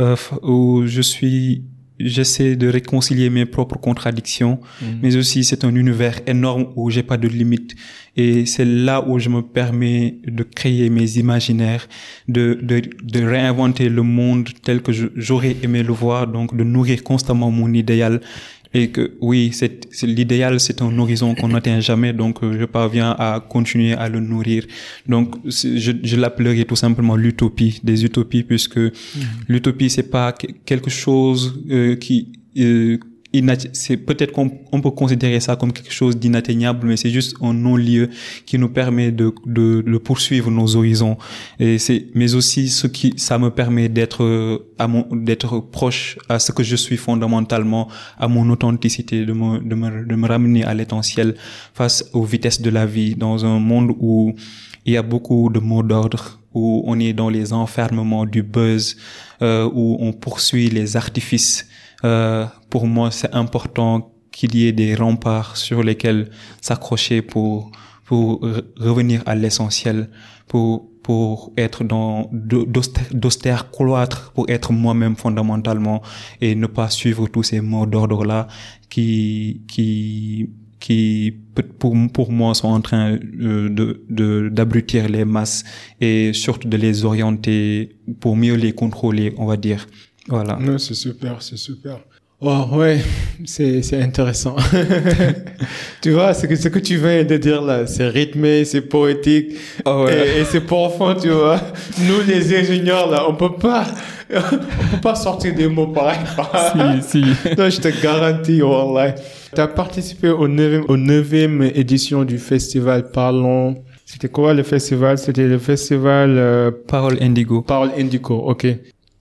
euh, où je suis, j'essaie de réconcilier mes propres contradictions, mais aussi c'est un univers énorme où j'ai pas de limites. Et c'est là où je me permets de créer mes imaginaires de de, de réinventer le monde tel que je- j'aurais aimé le voir donc de nourrir constamment mon idéal et que oui c'est c'est- l'idéal c'est un horizon qu'on n'atteint jamais donc euh, je parviens à continuer à le nourrir. Donc je, je l'appellerai tout simplement l'utopie des utopies puisque l'utopie c'est pas que- quelque chose euh, qui euh, c'est peut-être qu'on on peut considérer ça comme quelque chose d'inatteignable, mais c'est juste un non-lieu qui nous permet de, de, de poursuivre nos horizons. Et c'est, mais aussi ce qui, ça me permet d'être à mon, d'être proche à ce que je suis fondamentalement, à mon authenticité, de me, de me, de me ramener à l'essentiel face aux vitesses de la vie dans un monde où il y a beaucoup de mots d'ordre, où on est dans les enfermements du buzz, euh, où on poursuit les artifices. Euh, pour moi, c'est important qu'il y ait des remparts sur lesquels s'accrocher pour pour re- revenir à l'essentiel, pour pour être dans d'au- d'austère cloître, pour être moi-même fondamentalement et ne pas suivre tous ces mots d'ordre là qui qui qui pour pour moi sont en train euh, de de d'abrutir les masses et surtout de les orienter pour mieux les contrôler, on va dire. Voilà. Non, c'est super, c'est super. Oh, ouais, c'est, c'est intéressant. tu vois, ce que, ce que tu viens de dire là, c'est rythmé, c'est poétique, Ah ouais. et, et c'est profond, tu vois. Nous, les ingénieurs, là, on peut pas, on peut pas sortir des mots pareils. si, si. non, je te garantis, Wallah. Tu as participé au neuvième, au neuvième édition du festival Parlons. C'était quoi le festival? C'était le festival, euh, Parole Indigo. Parole Indico, ok.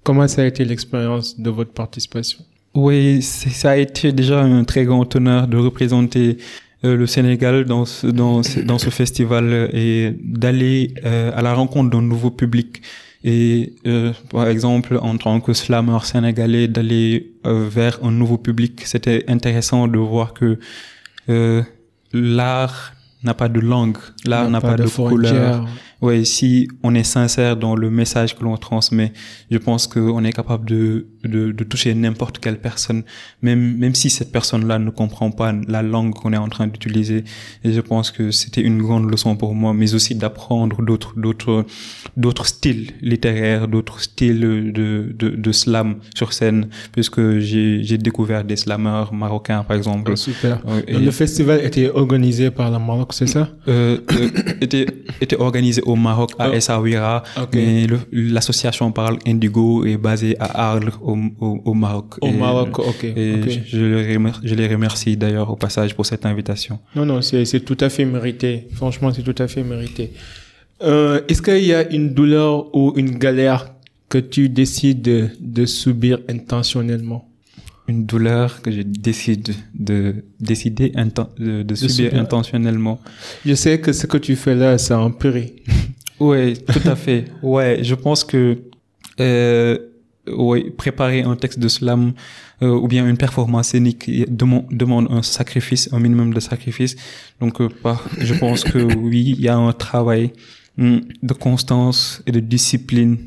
Comment ça a été l'expérience de votre participation? Oui, ça a été déjà un très grand honneur de représenter euh, le Sénégal dans ce, dans ce, dans ce festival euh, et d'aller euh, à la rencontre d'un nouveau public. Et euh, par exemple, en tant que slammer sénégalais, d'aller vers un nouveau public, c'était intéressant de voir que l'art n'a pas de langue, l'art n'a pas, de, couleur. Oui, si on est sincère dans le message que l'on transmet, je pense qu'on est capable de, de, de toucher n'importe quelle personne, même, même si cette personne-là ne comprend pas la langue qu'on est en train d'utiliser. Et je pense que c'était une grande leçon pour moi, mais aussi d'apprendre d'autres, d'autres, d'autres styles littéraires, d'autres styles de, de, de slam sur scène, puisque j'ai, j'ai découvert des slammeurs marocains, par exemple. Ah, super. le festival était organisé par la Maroc, c'est ça? Euh, euh, était, était organisé au Maroc, à oh. Essaouira. Mais l'association Parle Indigo est basée à Arles, au, au, Maroc. Au Maroc, ok. Et Je, les remercie, je les remercie d'ailleurs au passage pour cette invitation. Non, non, c'est tout à fait mérité. Franchement, c'est tout à fait mérité. Euh, Est-ce qu'il y a une douleur ou une galère que tu décides de, de subir intentionnellement? Une douleur que je décide de décider de, de, subir, intentionnellement. Je sais que ce que tu fais là, un péril. oui, tout à fait. Ouais, je pense que euh, ouais, préparer un texte de slam euh, ou bien une performance scénique demande, demande un sacrifice, un minimum de sacrifice. Donc, euh, je pense que oui, il y a un travail hum, de constance et de discipline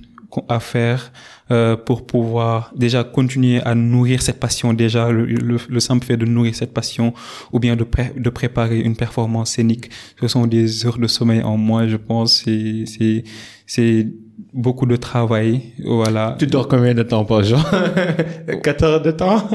à faire euh, pour pouvoir déjà continuer à nourrir cette passion déjà le, le, simple fait de nourrir cette passion ou bien de, de préparer une performance scénique. Ce sont des heures de sommeil en moins je pense. C'est c'est c'est beaucoup de travail. Voilà. Tu dors combien de temps par jour? 4 heures de temps?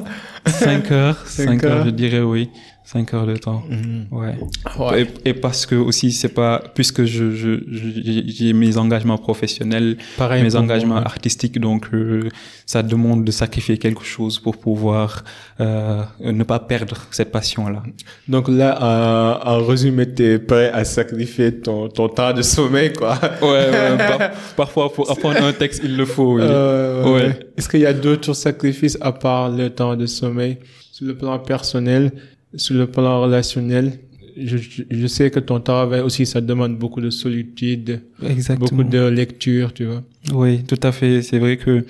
5 heures. 5 heures. je dirais oui 5 heures de temps. Mhm. Ouais. ouais. Et, parce que aussi, c'est pas, puisque je, je, j'ai mes engagements professionnels, Pareil mes engagements artistiques, donc euh, ça demande de sacrifier quelque chose pour pouvoir euh, ne pas perdre cette passion-là. Donc là, en résumé, t'es prêt à sacrifier ton, ton temps de sommeil, quoi? Ouais, ouais parfois pour apprendre un texte, il le faut. Oui. Euh, ouais. Est-ce qu'il y a d'autres sacrifices à part le temps de sommeil? Sur le plan personnel? Sur le plan relationnel, je, je, sais que ton travail aussi, ça demande beaucoup de solitude, Exactement. beaucoup de lecture, tu vois. Oui, tout à fait. C'est vrai que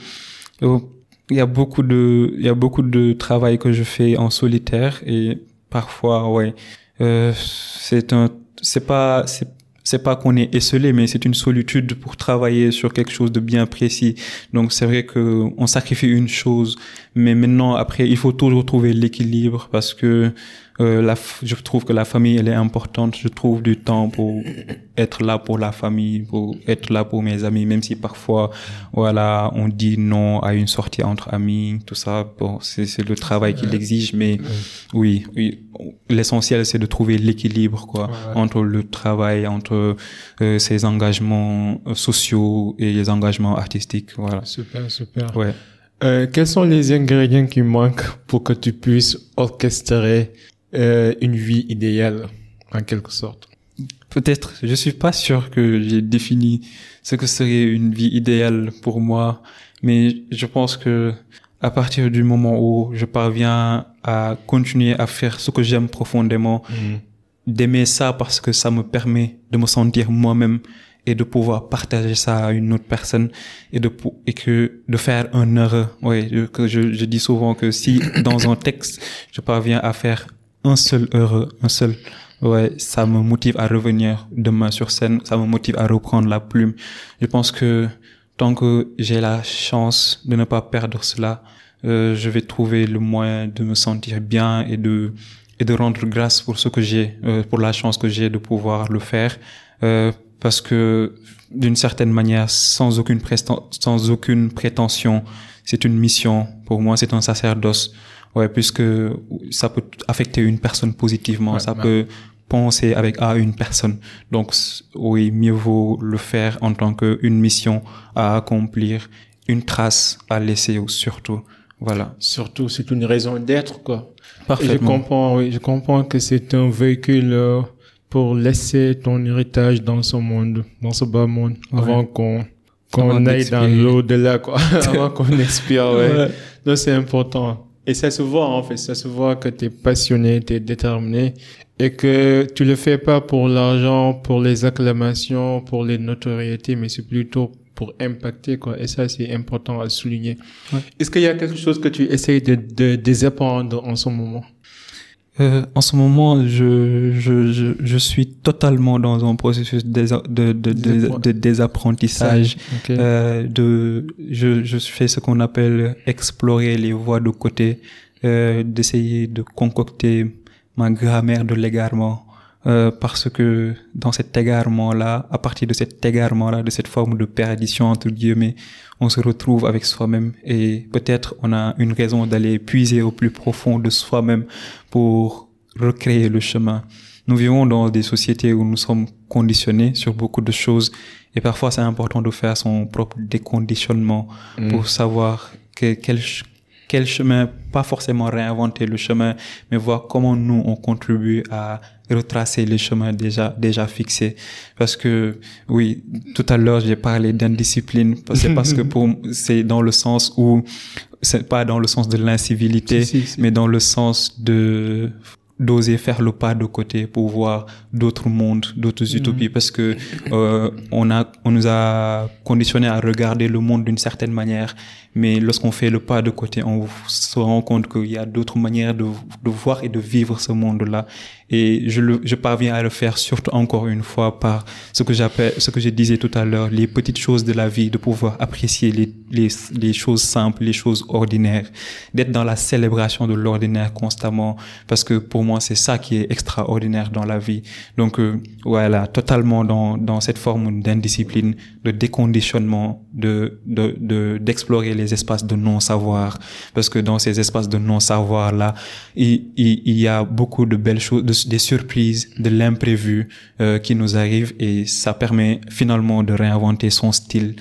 oh, il y a beaucoup de, il y a beaucoup de travail que je fais en solitaire et parfois, ouais, euh, c'est un, c'est pas, c'est c'est pas qu'on est esselé, mais c'est une solitude pour travailler sur quelque chose de bien précis. Donc c'est vrai que on sacrifie une chose, mais maintenant après il faut toujours trouver l'équilibre parce que euh, la, je trouve que la famille, elle est importante. Je trouve du temps pour être là pour la famille, pour être là pour mes amis, même si parfois, voilà, on dit non à une sortie entre amis, tout ça. Bon, c'est le travail qui l'exige, mais oui, oui l'essentiel, c'est de trouver l'équilibre, quoi, entre le travail, entre euh, ses engagements euh, sociaux et les engagements artistiques. Voilà. Super, super. Ouais. Euh, quels sont les ingrédients qui manquent pour que tu puisses orchestrer euh, une vie idéale, en quelque sorte? Peut-être, je suis pas sûr que j'ai défini ce que serait une vie idéale pour moi, mais je pense que à partir du moment où je parviens à continuer à faire ce que j'aime profondément, mm. d'aimer ça parce que ça me permet de me sentir moi-même et de pouvoir partager ça à une autre personne et de et que de faire un heureux. Oui, que je, je dis souvent que si dans un texte je parviens à faire un seul heureux, un seul. Ouais, ça me motive à revenir demain sur scène, ça me motive à reprendre la plume. Je pense que tant que j'ai la chance de ne pas perdre cela, euh, je vais trouver le moyen de me sentir bien et de et de rendre grâce pour ce que j'ai, euh, pour la chance que j'ai de pouvoir le faire, euh, parce que d'une certaine manière, sans aucune sans aucune prétention, c'est une mission. Pour moi, c'est un sacerdoce. Ouais, puisque ça peut affecter une personne positivement, ça peut penser avec à une personne. Donc oui, mieux vaut le faire en tant qu'une mission à accomplir, une trace à laisser surtout. Voilà. Surtout, c'est une raison d'être quoi. Parfaitement. je comprends, oui, je comprends que c'est un véhicule euh, pour laisser ton héritage dans ce monde, dans ce bas monde, avant qu'on qu'on aille dans l'au-delà quoi, avant qu'on expire. Ouais. Donc c'est important. Et ça se voit, en fait. Ça se voit que tu es passionné, tu es déterminé et que tu le fais pas pour l'argent, pour les acclamations, pour les notoriétés, mais c'est plutôt pour impacter, quoi. Et ça, c'est important à souligner. Est-ce qu'il y a quelque chose que tu essayes de, de désapprendre en ce moment? Euh, en ce moment, je, je, je, je, suis totalement dans un processus de, de, de, de, désapprentissage. Euh, de, je, je fais ce qu'on appelle explorer les voies de côté, euh, d'essayer de concocter ma grammaire de l'égarement. Euh, parce que dans cet égarement-là, à partir de cet égarement-là, de cette forme de perdition, entre guillemets, on se retrouve avec soi-même et peut-être on a une raison d'aller puiser au plus profond de soi-même pour recréer le chemin. Nous vivons dans des sociétés où nous sommes conditionnés sur beaucoup de choses et parfois c'est important de faire son propre déconditionnement mm. pour savoir que, quel, quel chemin, pas forcément réinventer le chemin, mais voir comment nous on contribue à retracer les chemins déjà déjà fixés. Parce que oui, tout à l'heure j'ai parlé d'indiscipline, c'est parce que pour c'est dans le sens où c'est pas dans le sens de l'incivilité, mais dans le sens de d'oser faire le pas de côté pour voir d'autres mondes, d'autres mm. utopies, parce que euh, on a, on nous a conditionné à regarder le monde d'une certaine manière, mais lorsqu'on fait le pas de côté, on se rend compte qu'il y a d'autres manières de, de voir et de vivre ce monde-là. Et je, le, je parviens à le faire surtout encore une fois par ce que j'appelle, ce que je disais tout à l'heure, les petites choses de la vie, de pouvoir apprécier les, les, les choses simples, les choses ordinaires, d'être dans la célébration de l'ordinaire constamment, parce que pour moi c'est ça qui est extraordinaire dans la vie. Donc euh, voilà, totalement dans, dans cette forme d'indiscipline, de déconditionnement, de d'explorer de, les espaces de non-savoir, parce que dans ces espaces de non-savoir là, il, il, il y a beaucoup de belles choses, de des surprises, de l'imprévu euh, qui nous arrive et ça permet finalement de réinventer son style,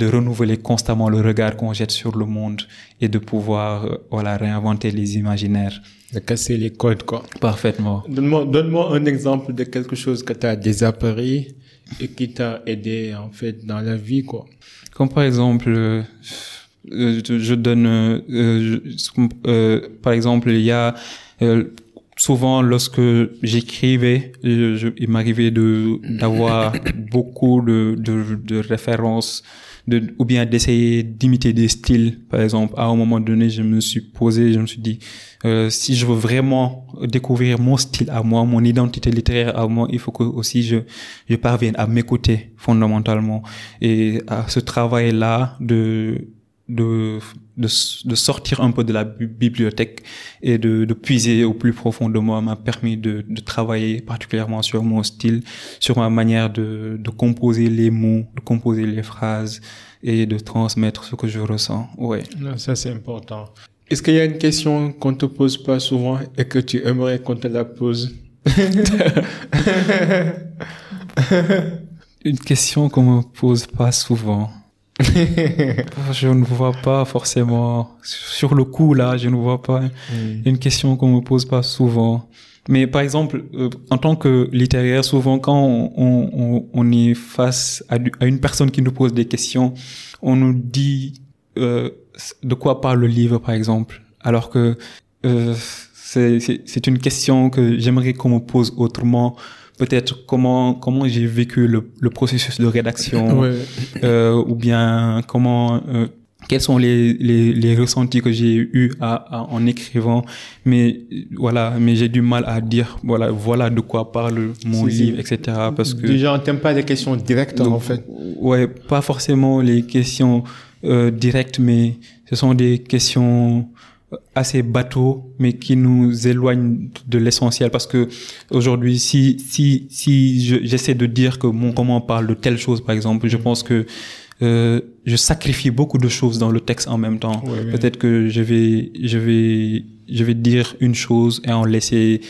de renouveler constamment le regard qu'on jette sur le monde et de pouvoir euh, voilà réinventer les imaginaires. De casser les codes quoi. Parfaitement. Donne-moi donne-moi un exemple de quelque chose que tu as désappris et qui t'a aidé en fait dans la vie quoi. Comme par exemple euh, je, donne par exemple il y a souvent lorsque j'écrivais, il m'arrivait de d'avoir beaucoup de, de références, de, ou bien d'essayer d'imiter des styles. Par exemple, à un moment donné, je me suis posé, je me suis dit, euh, si je veux vraiment découvrir mon style à moi, mon identité littéraire à moi, il faut que aussi je, je parvienne à m'écouter fondamentalement. Et à ce travail-là de de, de, de, sortir un peu de la bibliothèque et de, de puiser au plus profond de moi m'a permis de, de, travailler particulièrement sur mon style, sur ma manière de, de composer les mots, de composer les phrases et de transmettre ce que je ressens. Ouais. ça c'est important. Est-ce qu'il y a une question qu'on te pose pas souvent et que tu aimerais qu'on te la pose? Une question qu'on me pose pas souvent. je ne vois pas forcément. Sur le coup là, je ne vois pas une question qu'on me pose pas souvent. Mais par exemple, euh, en tant que littéraire, souvent quand on, on, on est face à, à, une personne qui nous pose des questions, on nous dit euh, de quoi parle le livre, par exemple, alors que euh, c'est une question que j'aimerais qu'on me pose autrement peut-être comment comment j'ai vécu le, le, processus de rédaction euh, ou bien comment euh, quels sont les, les, les ressentis que j'ai eu à, en écrivant. Mais voilà mais j'ai du mal à dire voilà voilà de quoi parle mon livre etc parce que déjà on t'aime pas les questions directes en fait. ouais pas forcément les questions euh, directes mais ce sont des questions assez bateau, mais qui nous éloigne de l'essentiel. Parce que aujourd'hui, si si si j'essaie de dire que mon comment parle de telle chose, par exemple, je pense que euh, je sacrifie beaucoup de choses dans le texte en même temps. Peut-être que je vais je vais je vais dire une chose et en laisser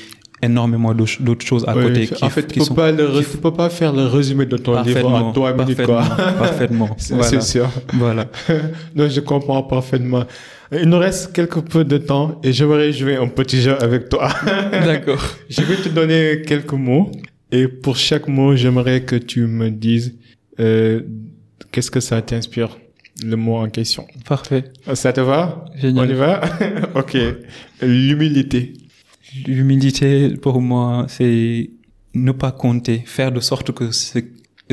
énormément d'autres choses à côté. en fait, tu peux, le, peux pas faire le résumé de ton livre en toi minutes, quoi. Parfaitement. C'est sûr. Voilà. non, je comprends parfaitement. Il nous reste quelques peu de temps et j'aimerais jouer un petit jeu avec toi. D'accord. je vais te donner quelques mots et pour chaque mot, j'aimerais que tu me dises euh, qu'est-ce que ça t'inspire, le mot en question. Parfait. Ça te va? Génial. On y va? Ok. L'humilité. L'humilité, pour moi, c'est ne pas compter, faire de sorte que ce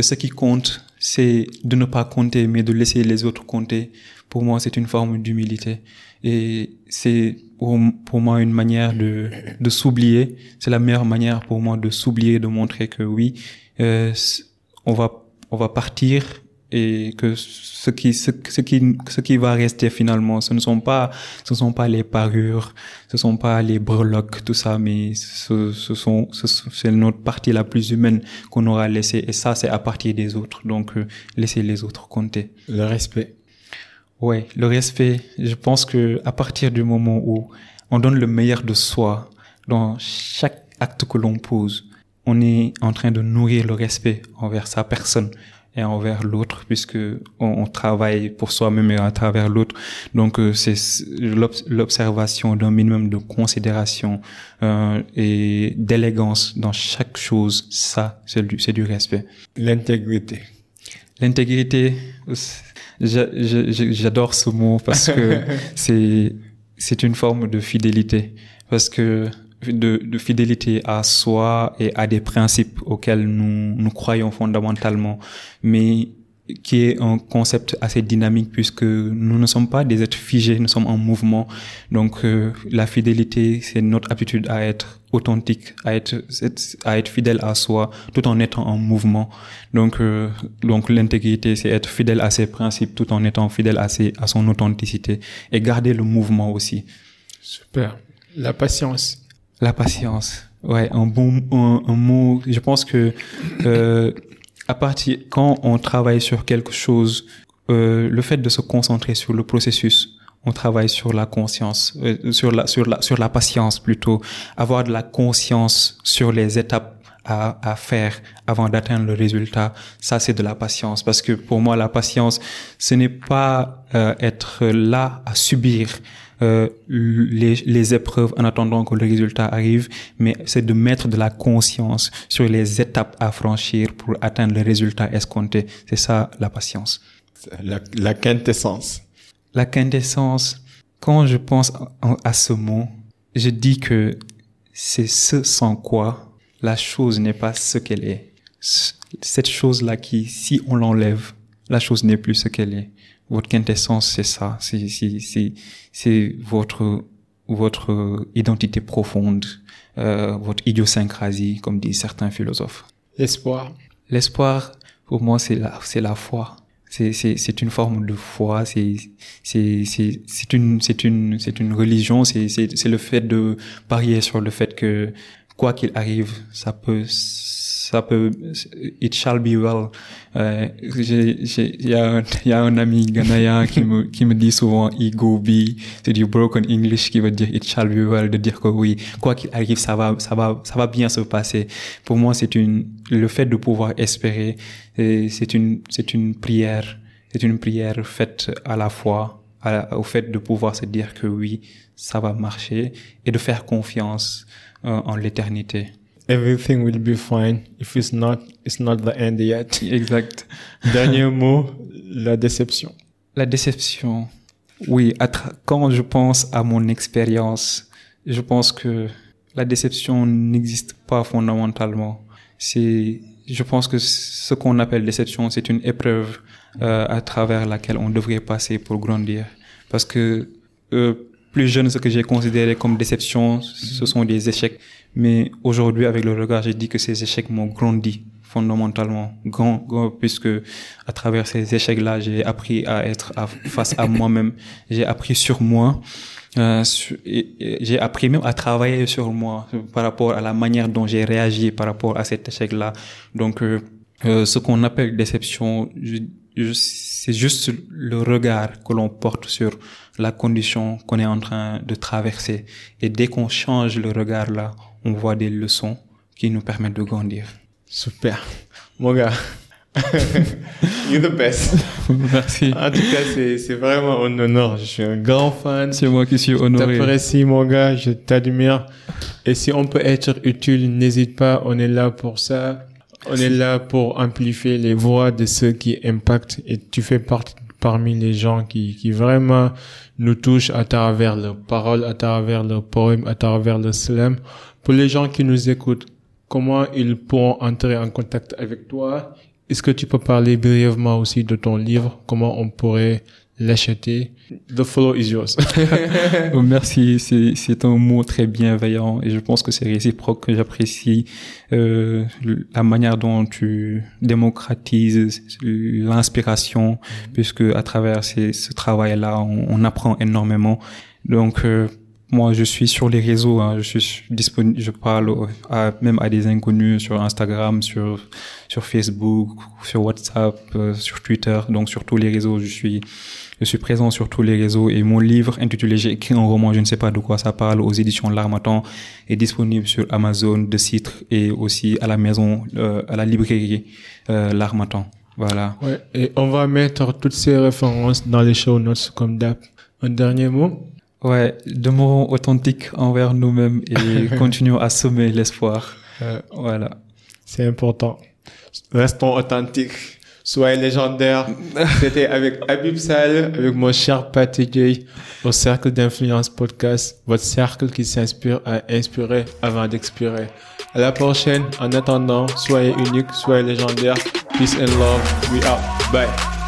ce qui compte, c'est de ne pas compter, mais de laisser les autres compter. Pour moi, c'est une forme d'humilité. Et c'est pour, moi une manière de, de s'oublier. C'est la meilleure manière pour moi de s'oublier, de montrer que oui, euh, on va on va partir et que ce qui ce, qui ce qui va rester finalement ce ne sont pas ce sont pas les parures ce sont pas les breloques tout ça mais ce, ce sont c'est notre partie la plus humaine qu'on aura laissé et ça c'est à partir des autres. Donc euh, laisser les autres compter. Le respect. Ouais le respect je pense que à partir du moment où on donne le meilleur de soi dans chaque acte que l'on pose on est en train de nourrir le respect envers sa personne et envers l'autre puisque on, travaille pour soi-même et à travers l'autre. Donc euh, c'est l'observation d'un minimum de considération euh, et d'élégance dans chaque chose. Ça c'est du c'est du respect. L'intégrité. L'intégrité j'adore ce mot parce que c'est c'est une forme de fidélité. Parce que de, de, fidélité à soi et à des principes auxquels nous, nous croyons fondamentalement, mais qui est un concept assez dynamique puisque nous ne sommes pas des êtres figés, nous sommes en mouvement. Donc euh, la fidélité, c'est notre aptitude à être authentique, à être à être fidèle à soi, tout en étant en mouvement. Donc euh, donc l'intégrité, c'est être fidèle à ses principes, tout en étant fidèle à ses à son authenticité et garder le mouvement aussi. Super. La patience. La patience. Ouais, un bon un, mot. Je pense que euh, à partir quand on travaille sur quelque chose, euh, le fait de se concentrer sur le processus, on travaille sur la conscience, euh, sur la sur la sur la patience plutôt, avoir de la conscience sur les étapes à, à faire avant d'atteindre le résultat, ça c'est de la patience parce que pour moi la patience ce n'est pas euh, être là à subir euh, les, les épreuves en attendant que le résultat arrive, mais c'est de mettre de la conscience sur les étapes à franchir pour atteindre le résultat escompté. C'est ça la patience. La, la quintessence. La quintessence, quand je pense à ce mot, je dis que c'est ce sans quoi la chose n'est pas ce qu'elle est. Cette chose-là qui, si on l'enlève, la chose n'est plus ce qu'elle est votre quintessence, c'est ça. C'est, c'est, c'est, c'est votre, votre identité profonde, euh, votre idiosyncrasie, comme disent certains philosophes. L'espoir. L'espoir, pour moi, c'est la, c'est la foi. C'est, c'est, c'est une forme de foi. C'est, c'est, c'est, c'est une, c'est une, c'est une religion. C'est, c'est, c'est le fait de parier sur le fait que quoi qu'il arrive, ça peut, ça peut, it shall be well. Euh, il y y a un ami ghanéen qui me, qui me dit souvent ego be, c'est du broken English qui veut dire it shall be well, de dire que oui, quoi qu'il arrive, ça va, ça va, ça va bien se passer. Pour moi, c'est une, le fait de pouvoir espérer, c'est une, c'est une prière, c'est une prière faite à la fois au fait de pouvoir se dire que oui, ça va marcher et de faire confiance euh, en l'éternité everything will be fine. If it's not, it's not the end yet. Exact. Dernier mot, la déception. La déception. Oui, quand je pense à mon expérience, je pense que la déception n'existe pas fondamentalement. C'est, je pense que ce qu'on appelle déception, c'est une épreuve euh, à travers laquelle on devrait passer pour grandir. Parce que euh, plus jeune, ce que j'ai considéré comme déception, ce sont des échecs. Mais aujourd'hui, avec le regard, j'ai dit que ces échecs m'ont grandi fondamentalement, grand, grand, puisque à travers ces échecs-là, j'ai appris à être face à moi-même, j'ai appris sur moi, euh, j'ai appris même à travailler sur moi par rapport à la manière dont j'ai réagi par rapport à cet échec-là. Donc, euh, euh, ce qu'on appelle déception, c'est juste le regard que l'on porte sur la condition qu'on est en train de traverser. Et dès qu'on change le regard là, on voit des leçons qui nous permettent de grandir. Super. Mon gars, you're the best. Merci. En tout cas, c'est vraiment un honneur. Je suis un grand fan. C'est moi qui suis honoré. Je t'apprécie, mon gars. Je t'admire. Et si on peut être utile, n'hésite pas. On est là pour ça. On est là pour amplifier les voix de ceux qui impactent. Et tu fais partie parmi les gens qui, qui vraiment nous touchent à travers leurs paroles, à travers leurs poèmes, à travers le slam. Pour les gens qui nous écoutent, comment ils pourront entrer en contact avec toi? Est-ce que tu peux parler brièvement aussi de ton livre, comment on pourrait l'acheter? The follow is yours. Oh, merci, c'est un mot très bienveillant et je pense que c'est réciproque que j'apprécie euh, la manière dont tu démocratises l'inspiration mm-hmm. puisque à travers ces, ce travail-là on, on, apprend énormément. Donc euh, moi, je suis sur les réseaux. Hein, je suis disponible. Je parle même à des inconnus sur Instagram, sur sur Facebook, sur WhatsApp, euh, sur Twitter. Donc sur tous les réseaux, je suis je suis présent sur tous les réseaux. Et mon livre intitulé J'ai écrit un roman, je ne sais pas de quoi ça parle, aux éditions L'Armatan, est disponible sur Amazon, de Citre et aussi à la maison, euh, à la librairie euh, L'Armatan. Voilà. Ouais, et on va mettre toutes ces références dans les show notes comme d'hab. Un dernier mot? Ouais, demeurons authentiques envers nous-mêmes et continuons à semer l'espoir. voilà. C'est important. Restons authentiques. Soyez légendaires. C'était avec Abib Sal, avec mon cher Patrick au Cercle d'Influence Podcast, votre cercle qui s'inspire à inspirer avant d'expirer. À la prochaine. En attendant, soyez unique, soyez légendaire. Peace and love. We out. Bye.